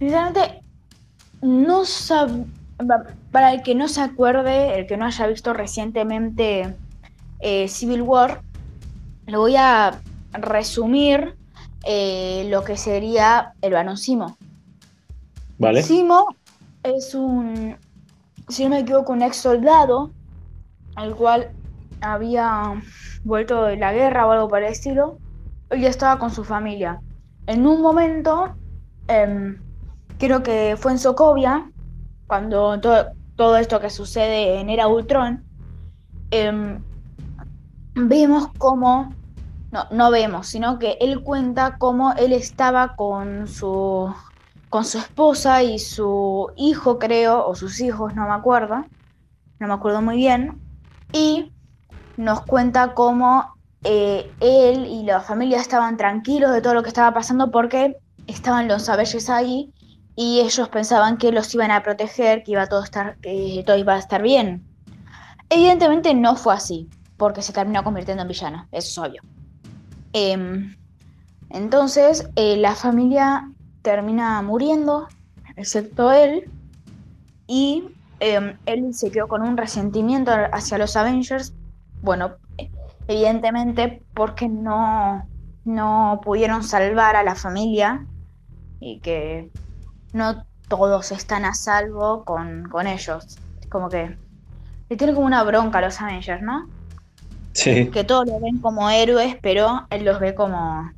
S2: sinceramente, no sab... para el que no se acuerde, el que no haya visto recientemente eh, Civil War, lo voy a resumir eh, lo que sería el Barón Simo.
S3: Vale.
S2: Simo es un, si no me equivoco, un ex soldado al cual había vuelto de la guerra o algo por el estilo y estaba con su familia. En un momento, em, creo que fue en Sokovia, cuando todo, esto que sucede en Era Ultron, em, vemos cómo, no, no vemos, sino que él cuenta cómo él estaba con su, con su esposa y su hijo, creo, o sus hijos, no me acuerdo, no me acuerdo muy bien, y nos cuenta cómo eh, él y la familia estaban tranquilos de todo lo que estaba pasando porque estaban los Avengers ahí y ellos pensaban que los iban a proteger, que iba a todo estar, que todo iba a estar bien. Evidentemente no fue así, porque se terminó convirtiendo en villano, eso es obvio. Em, entonces eh, la familia termina muriendo, excepto él, y em, él se quedó con un resentimiento hacia los Avengers, bueno, evidentemente porque no, no pudieron salvar a la familia y que no todos están a salvo con, ellos. Como que le tiene como una bronca a los Avengers, ¿no?
S3: Sí.
S2: Que todos los ven como héroes, pero él los ve como.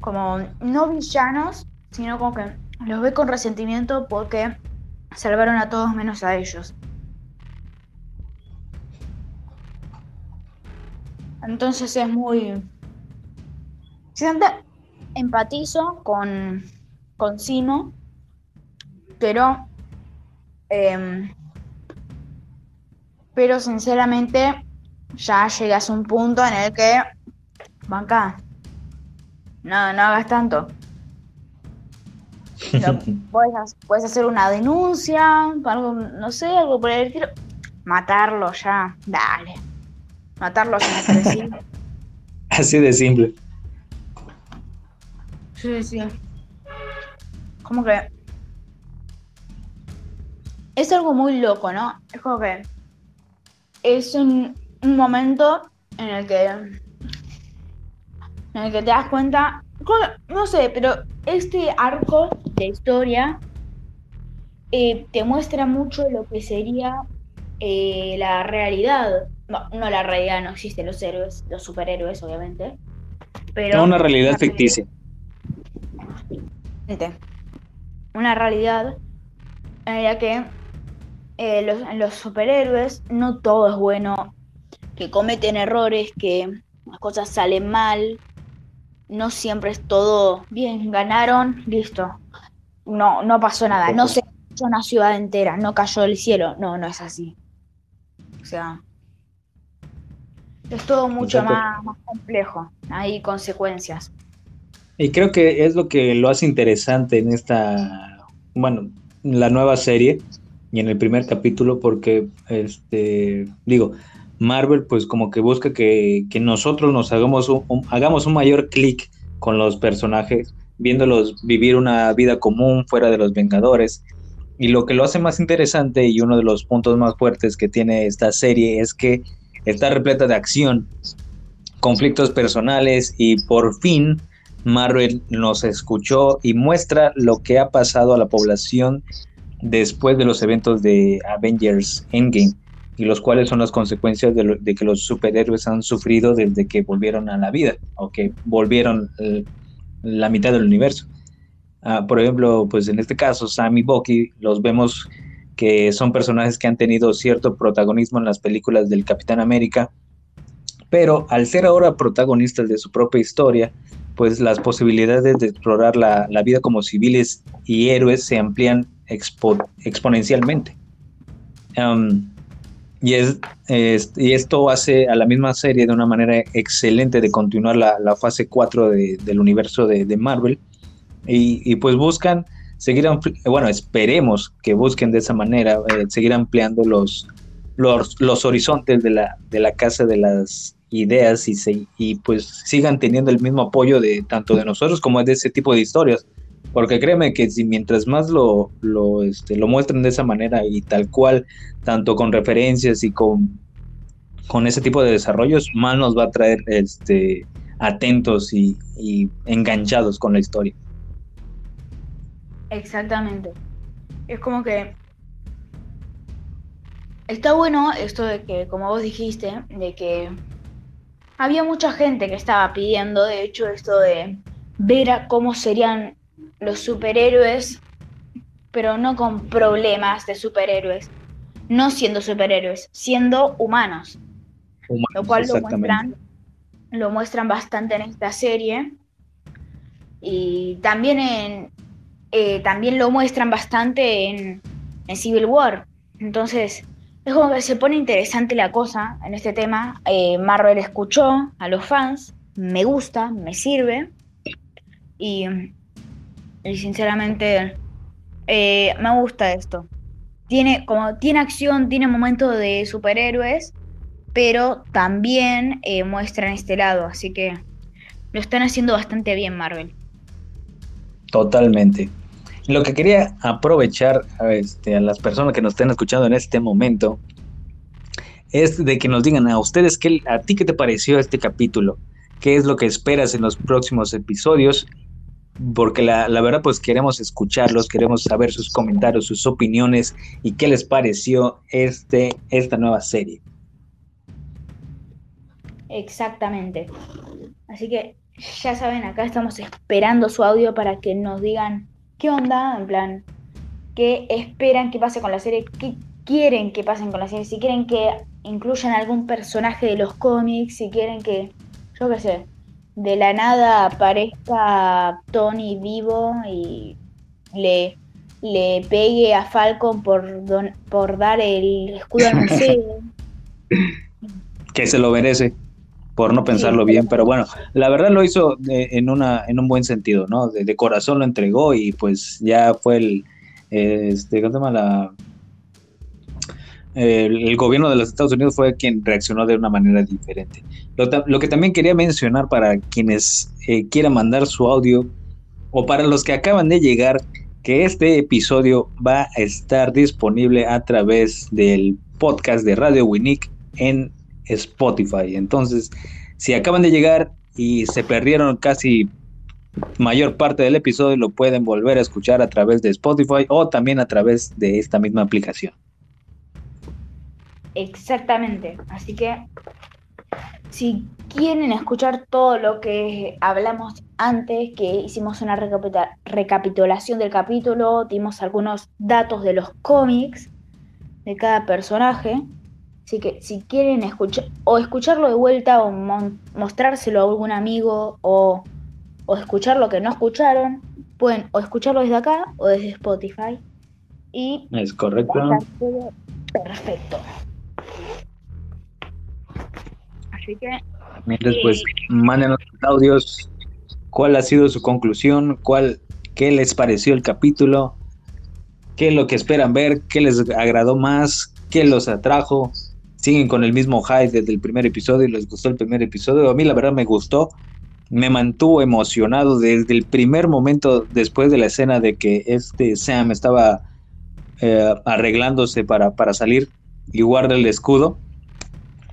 S2: como no villanos, sino como que los ve con resentimiento porque salvaron a todos menos a ellos. Entonces es muy. Siempre empatizo con, con Simo, pero. Em, pero sinceramente ya llegas a un punto en el que. Banca. No, no hagas tanto. [laughs] puedes, puedes, hacer una denuncia, algo, no sé, algo por el estilo. Matarlo ya, dale. Matarlo así de [laughs]
S3: Así de simple.
S2: Sí, sí. Como que. Es algo muy loco, ¿no? Es como que. Es un, momento en el que. En el que te das cuenta. No sé, pero este arco de historia eh, te muestra mucho lo que sería eh, la realidad no, no, la realidad no existe los héroes, los superhéroes, obviamente. Pero.
S3: No, una realidad ficticia.
S2: Una realidad en la que eh, los, los superhéroes no todo es bueno, que cometen errores, que las cosas salen mal, no siempre es todo bien, ganaron, listo. No, no pasó nada, no se cayó una ciudad entera, no cayó el cielo, no, no es así. O sea, es todo mucho más, complejo, hay consecuencias.
S3: Y creo que es lo que lo hace interesante en esta, bueno, la nueva serie y en el primer capítulo, porque, este, digo, Marvel pues como que busca que, nosotros nos hagamos un, hagamos un mayor clic con los personajes, viéndolos vivir una vida común fuera de los Vengadores. Y lo que lo hace más interesante y uno de los puntos más fuertes que tiene esta serie es que está repleta de acción, conflictos personales y por fin Marvel nos escuchó y muestra lo que ha pasado a la población después de los eventos de Avengers Endgame y los cuales son las consecuencias de, que los superhéroes han sufrido desde que volvieron a la vida o que volvieron eh, la mitad del universo. Ah, por ejemplo, pues en este caso, Sam y Bucky los vemos que son personajes que han tenido cierto protagonismo en las películas del Capitán América, pero al ser ahora protagonistas de su propia historia, pues las posibilidades de explorar la, vida como civiles y héroes se amplían exponencialmente. y, es, y esto hace a la misma serie de una manera excelente de continuar la, fase 4 del universo de, Marvel. Y, pues buscan seguir, bueno, esperemos que busquen de esa manera, eh, seguir ampliando los, los, los, horizontes de la, de la casa de las ideas y, se, y pues sigan teniendo el mismo apoyo de tanto de nosotros como de ese tipo de historias. Porque créeme que si mientras más lo, lo, este, lo muestren de esa manera y tal cual, tanto con referencias y con, con ese tipo de desarrollos, más nos va a traer este, atentos y, y enganchados con la historia.
S2: Exactamente. Es como que está bueno esto de que, como vos dijiste, de que había mucha gente que estaba pidiendo, de hecho, esto de ver a cómo serían los superhéroes, pero no con problemas de superhéroes, no siendo superhéroes, siendo humanos. lo cual lo muestran, lo muestran bastante en esta serie. Y también en eh, también lo muestran bastante en, en Civil War. Entonces, es como que se pone interesante la cosa en este tema. Eh, Marvel escuchó a los fans, me gusta, me sirve. Y, sinceramente eh, me gusta esto. Tiene, como, tiene acción, tiene momentos de superhéroes, pero también eh, muestran este lado. Así que lo están haciendo bastante bien Marvel.
S3: Totalmente. Lo que quería aprovechar este, a las personas que nos estén escuchando en este momento es de que nos digan a ustedes qué, a ti qué te pareció este capítulo, qué es lo que esperas en los próximos episodios, porque la, la verdad pues queremos escucharlos, queremos saber sus comentarios, sus opiniones y qué les pareció este, esta nueva serie.
S2: Exactamente. Así que ya saben, acá estamos esperando su audio para que nos digan ¿Qué onda? En plan, ¿qué esperan que pase con la serie? ¿Qué quieren que pasen con la serie? Si quieren que incluyan algún personaje de los cómics, si quieren que, yo qué sé, de la nada aparezca Tony vivo y le, le pegue a Falcon por, por dar el escudo al [laughs] museo.
S3: que se lo merece por no pensarlo bien, pero bueno, la verdad lo hizo en, una, en un buen sentido, ¿no? De, corazón lo entregó y pues ya fue el, este, ¿cómo se llama? La, el, gobierno de los Estados Unidos fue quien reaccionó de una manera diferente. Lo, que también quería mencionar para quienes eh, quieran mandar su audio o para los que acaban de llegar, que este episodio va a estar disponible a través del podcast de Radio Winnick en Spotify. Entonces, si acaban de llegar y se perdieron casi mayor parte del episodio, lo pueden volver a escuchar a través de Spotify o también a través de esta misma aplicación.
S2: Exactamente. Así que si quieren escuchar todo lo que hablamos antes, que hicimos una recapitulación del capítulo, dimos algunos datos de los cómics de cada personaje, Así que si quieren escuchar o escucharlo de vuelta o mostrárselo a algún amigo o, o escuchar lo que no escucharon, pueden o escucharlo desde acá o desde Spotify. Y
S3: es correcto.
S2: Perfecto. Así que.
S3: Después, eh, mándenos audios. ¿Cuál ha sido su conclusión? ¿Cuál, ¿Qué les pareció el capítulo? ¿Qué es lo que esperan ver? ¿Qué les agradó más? ¿Qué los atrajo? Siguen con el mismo hype desde el primer episodio y les gustó el primer episodio. A mí la verdad me gustó, me mantuvo emocionado desde el primer momento después de la escena de que este Sam estaba eh, arreglándose para, para salir y guarda el escudo.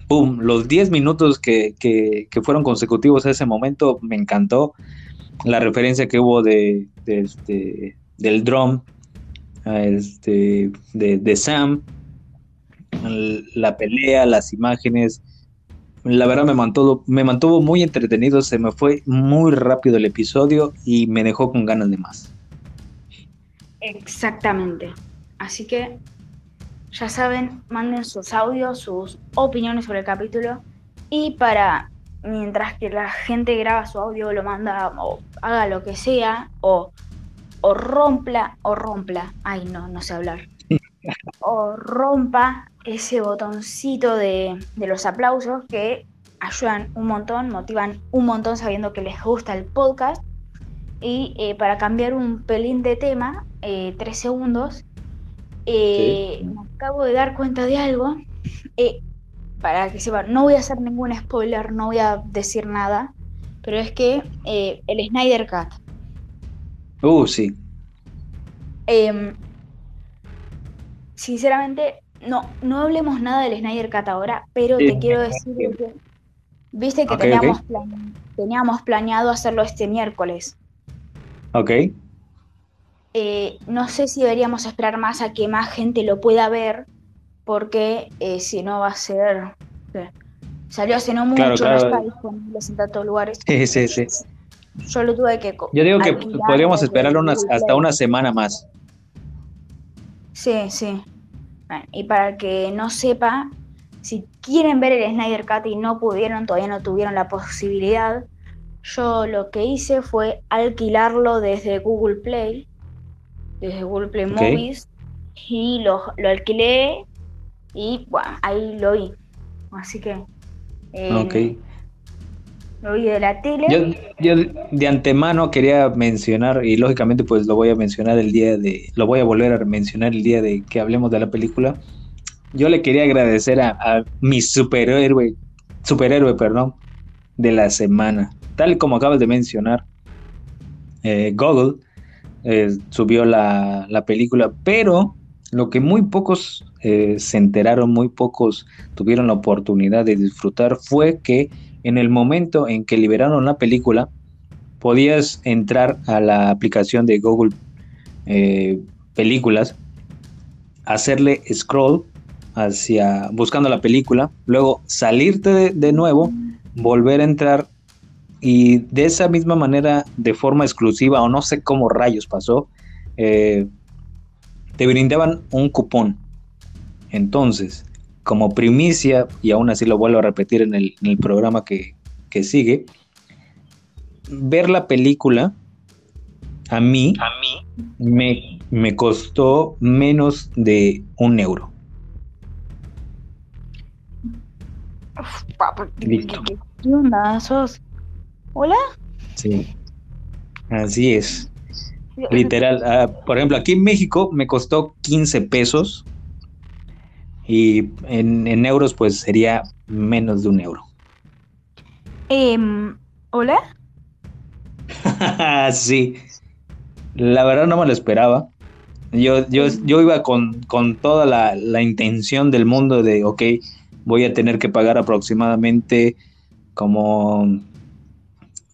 S3: Los 10 minutos que, que, fueron consecutivos a ese momento me encantó. La referencia que hubo de, este, del drum este, de, de Sam, la pelea, las imágenes. La verdad me mantuvo, me mantuvo muy entretenido, se me fue muy rápido el episodio y me dejó con ganas de más.
S2: Exactamente. Así que ya saben, manden sus audios, sus opiniones sobre el capítulo y para mientras que la gente graba su audio, lo manda o haga lo que sea o o rompla o rompla, ay no, no sé hablar, [laughs] o rompa ese botoncito de, los aplausos que ayudan un montón, motivan un montón sabiendo que les gusta el podcast. Y eh, para cambiar un pelín de tema, eh, tres segundos, eh, me acabo de dar cuenta de algo. para que sepan, no voy a hacer ningún spoiler, no voy a decir nada, pero es que el Snyder Cut
S3: Uh, sí.
S2: Em, sinceramente, no, no hablemos nada del Snyder Cut ahora, pero te quiero decir que, viste que teníamos, teníamos planeado hacerlo este miércoles.
S3: Ok.
S2: Eh, no sé si deberíamos esperar más a que más gente lo pueda ver, porque eh, si no va a ser... Salió hace no mucho, no está disponible en tantos lugares.
S3: Sí, sí, sí.
S2: Yo lo tuve que.
S3: Yo digo que podríamos esperar hasta una semana más.
S2: Sí, sí. Y para que no sepa, si quieren ver el Snyder Cut y no pudieron, todavía no tuvieron la posibilidad, yo lo que hice fue alquilarlo desde Google Play, desde Google Play Movies, y lo, lo, alquilé y bueno, ahí lo vi. Así que.
S3: Eh,
S2: la tele.
S3: Yo, de antemano quería mencionar, y lógicamente pues lo voy a mencionar el día de, lo voy a volver a mencionar el día de que hablemos de la película. Yo le quería agradecer a, mi superhéroe, superhéroe, perdón, de la semana. Tal como acabas de mencionar, eh, Google eh, subió la, película, pero lo que muy pocos eh, se enteraron, muy pocos tuvieron la oportunidad de disfrutar fue que en el momento en que liberaron la película, podías entrar a la aplicación de Google eh, Películas, hacerle scroll hacia buscando la película, luego salirte de, nuevo, volver a entrar y de esa misma manera, de forma exclusiva o no sé cómo rayos pasó, eh, te brindaban un cupón. Entonces, como primicia, y aún así lo vuelvo a repetir en el, programa que, sigue, ver la película a mí, a mí me, costó menos de un euro.
S2: ¿Sos? ¿Hola?
S3: Sí, así es. Literal, ah, por ejemplo, aquí en México me costó 15 pesos y en, euros pues sería menos de un euro.
S2: Em, ¿Hola? [laughs]
S3: sí, la verdad no me lo esperaba. Yo, yo, yo iba con, toda la, intención del mundo de, ok, voy a tener que pagar aproximadamente como,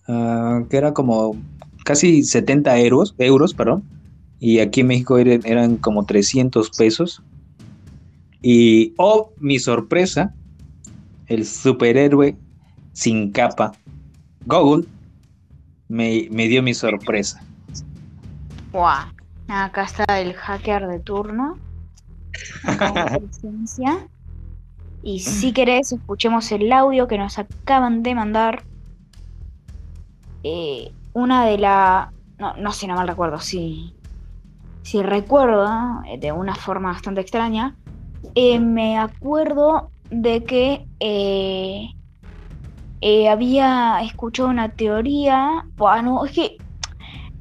S3: ah, que era como casi 70 euros, euros, perdón, y aquí en México eran, eran como 300 pesos. Y, oh, mi sorpresa, el superhéroe sin capa, Google, me, dio mi sorpresa.
S2: Wow. Acá está el hacker de turno. [laughs] Y si querés, escuchemos el audio que nos acaban de mandar. Eh, una de la. No, no sé, no mal recuerdo, si. Si recuerdo, eh, de una forma bastante extraña, eh, me acuerdo de que eh, eh, había escuchado una teoría. Bueno, es que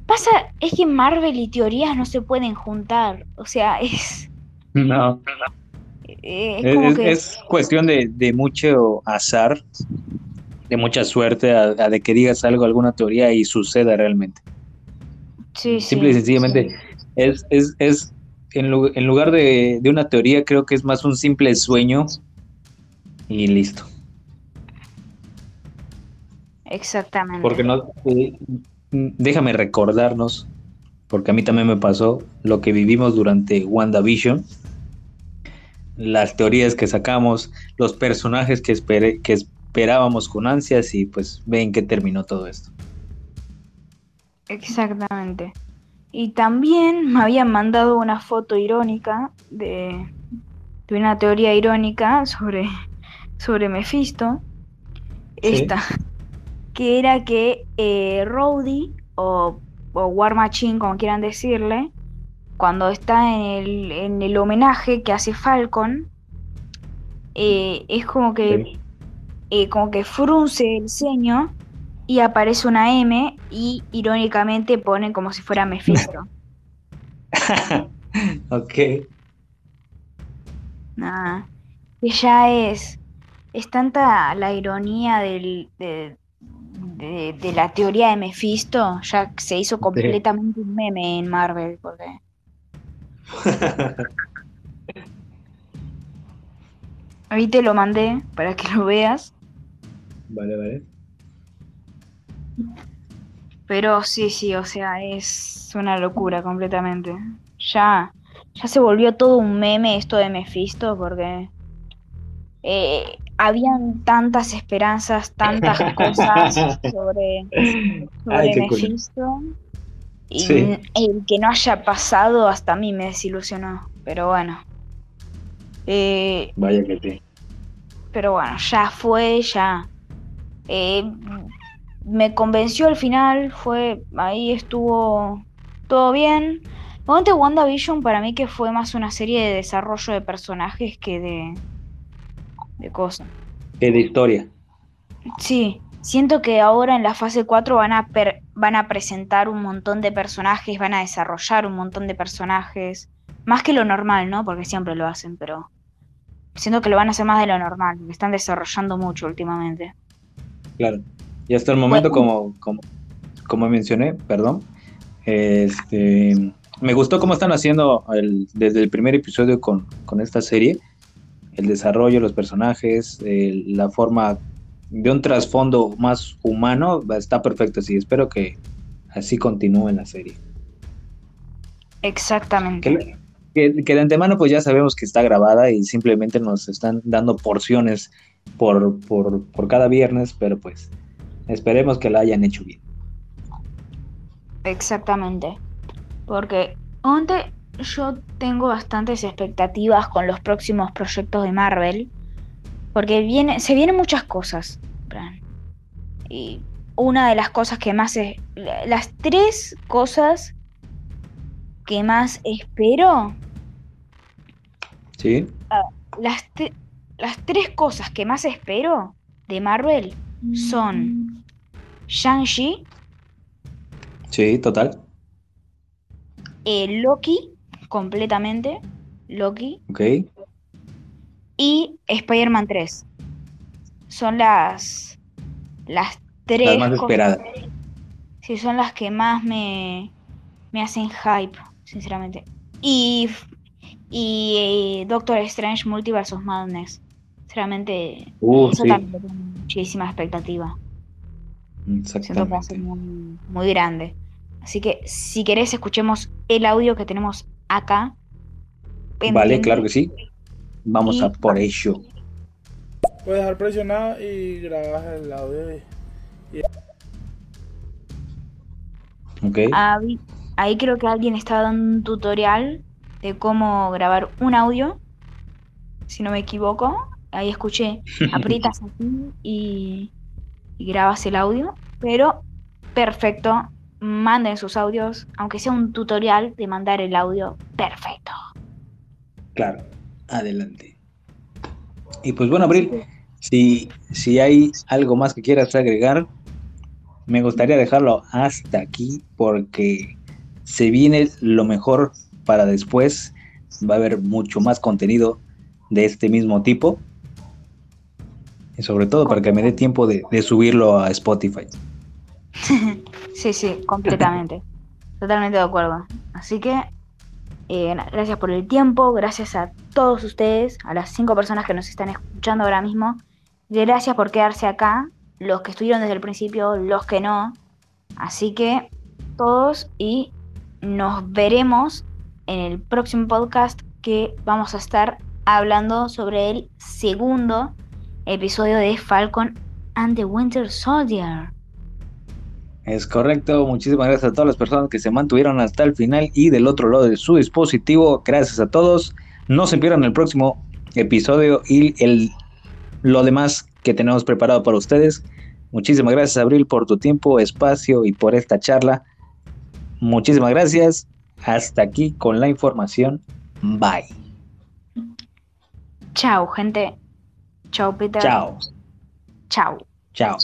S2: pasa, es que Marvel y teorías no se pueden juntar. O sea, [laughs] es.
S3: No. Es, cuestión de, mucho azar, de mucha suerte, a, de que digas algo, alguna teoría y suceda realmente.
S2: Sí,
S3: Simple y sencillamente es, es en, lugar de, una teoría, creo que es más un simple sueño y listo.
S2: Exactamente.
S3: Porque no, eh, déjame recordarnos porque a mí también me pasó lo que vivimos durante WandaVision. Las teorías que sacamos, los personajes que, esperé, que esperábamos con ansias y pues ven que terminó todo esto.
S2: Exactamente. Y también me habían mandado una foto irónica de, de una teoría irónica sobre, [laughs] sobre Mephisto. Esta. Que era que eh, Rowdy o, o, War Machine, como quieran decirle, cuando está en el, en el homenaje que hace Falcon, eh, es como que, eh, como que frunce el ceño y aparece una M y irónicamente ponen como si fuera Mephisto. [laughs]
S3: ok.
S2: Nada. Que ya es. Es tanta la ironía del, de, de, de, la teoría de Mephisto, ya se hizo completamente un meme en Marvel, porque. [laughs] Ahí te lo mandé para que lo veas.
S3: Vale, vale.
S2: Pero sí, sí, o sea, es una locura completamente. Ya, ya se volvió todo un meme esto de Mephisto porque eh, habían tantas esperanzas, tantas cosas [laughs] sobre, sobre
S3: Ay,
S2: Mephisto. Y
S3: Sí.
S2: el que no haya pasado hasta a mí me desilusionó. Pero bueno. Eh,
S3: Vaya que sí.
S2: pero bueno, ya fue, ya. Eh, me convenció al final, fue, ahí estuvo todo bien. Ponte WandaVision para mí que fue más una serie de desarrollo de personajes que de, de cosas.
S3: Que de historia.
S2: Sí, siento que ahora en la fase 4 van a, per- van a presentar un montón de personajes, van a desarrollar un montón de personajes. Más que lo normal, ¿no? Porque siempre lo hacen, pero siento que lo van a hacer más de lo normal, que están desarrollando mucho últimamente.
S3: Claro. Y hasta el momento, como, como, como mencioné, perdón, este, me gustó cómo están haciendo el- desde el primer episodio con, con esta serie, el desarrollo, los personajes, el- la forma de un trasfondo más humano, está perfecto, sí, espero que así continúe la serie.
S2: Exactamente.
S3: Que, que- que de antemano pues ya sabemos que está grabada y simplemente nos están dando porciones por, por, por cada viernes, pero pues esperemos que la hayan hecho bien.
S2: Exactamente. Porque donde yo tengo bastantes expectativas con los próximos proyectos de Marvel. Porque viene, se vienen muchas cosas. Y una de las cosas que más es. Las tres cosas que más espero.
S3: ¿Sí?
S2: Las, te- las tres cosas que más espero de Marvel son Shang-Chi,
S3: Sí, total.
S2: eh, Loki, completamente. Loki.
S3: Ok.
S2: y Spider-Man 3. Son las las tres
S3: Las más esperadas.
S2: Sí, son las que más me, me hacen hype, sinceramente. Y, y eh, Doctor Strange Multiverse of Madness. Sinceramente,
S3: Uh,
S2: eso
S3: sí,
S2: también tengo muchísima expectativa. Siento que va a ser
S3: exactamente.
S2: muy, muy grande. Así que si querés escuchemos el audio que tenemos acá.
S3: Vale, claro que sí. Vamos
S2: Y-
S3: a por ello.
S4: Puedes dejar presionado y grabas el audio. y-
S3: Ok.
S2: Ahí, ahí creo que alguien está dando un tutorial de cómo grabar un audio, si no me equivoco. Ahí escuché, [laughs] aprietas aquí y, y grabas el audio, pero perfecto, manden sus audios, aunque sea un tutorial de mandar el audio, perfecto.
S3: Claro. Adelante. Y pues bueno, Abril, si, si hay algo más que quieras agregar, me gustaría dejarlo hasta aquí porque se viene lo mejor para después. Va a haber mucho más contenido de este mismo tipo. Y sobre todo para que me dé tiempo de, subirlo a Spotify. [laughs]
S2: Sí, sí, completamente. Totalmente de acuerdo. Así que, eh, gracias por el tiempo, gracias a todos ustedes, a las cinco personas que nos están escuchando ahora mismo. Gracias por quedarse acá, los que estuvieron desde el principio, los que no. Así que, todos y nos veremos en el próximo podcast que vamos a estar hablando sobre el segundo episodio de Falcon and the Winter Soldier.
S3: Es correcto, muchísimas gracias a todas las personas que se mantuvieron hasta el final y del otro lado de su dispositivo. Gracias a todos. No se pierdan el próximo episodio y el, lo demás que tenemos preparado para ustedes. Muchísimas gracias, Abril, por tu tiempo, espacio y por esta charla. Muchísimas gracias. Hasta aquí con la información. Bye.
S2: Chao, gente. Chao, Peter.
S3: Chao.
S2: Chao.
S3: Chao.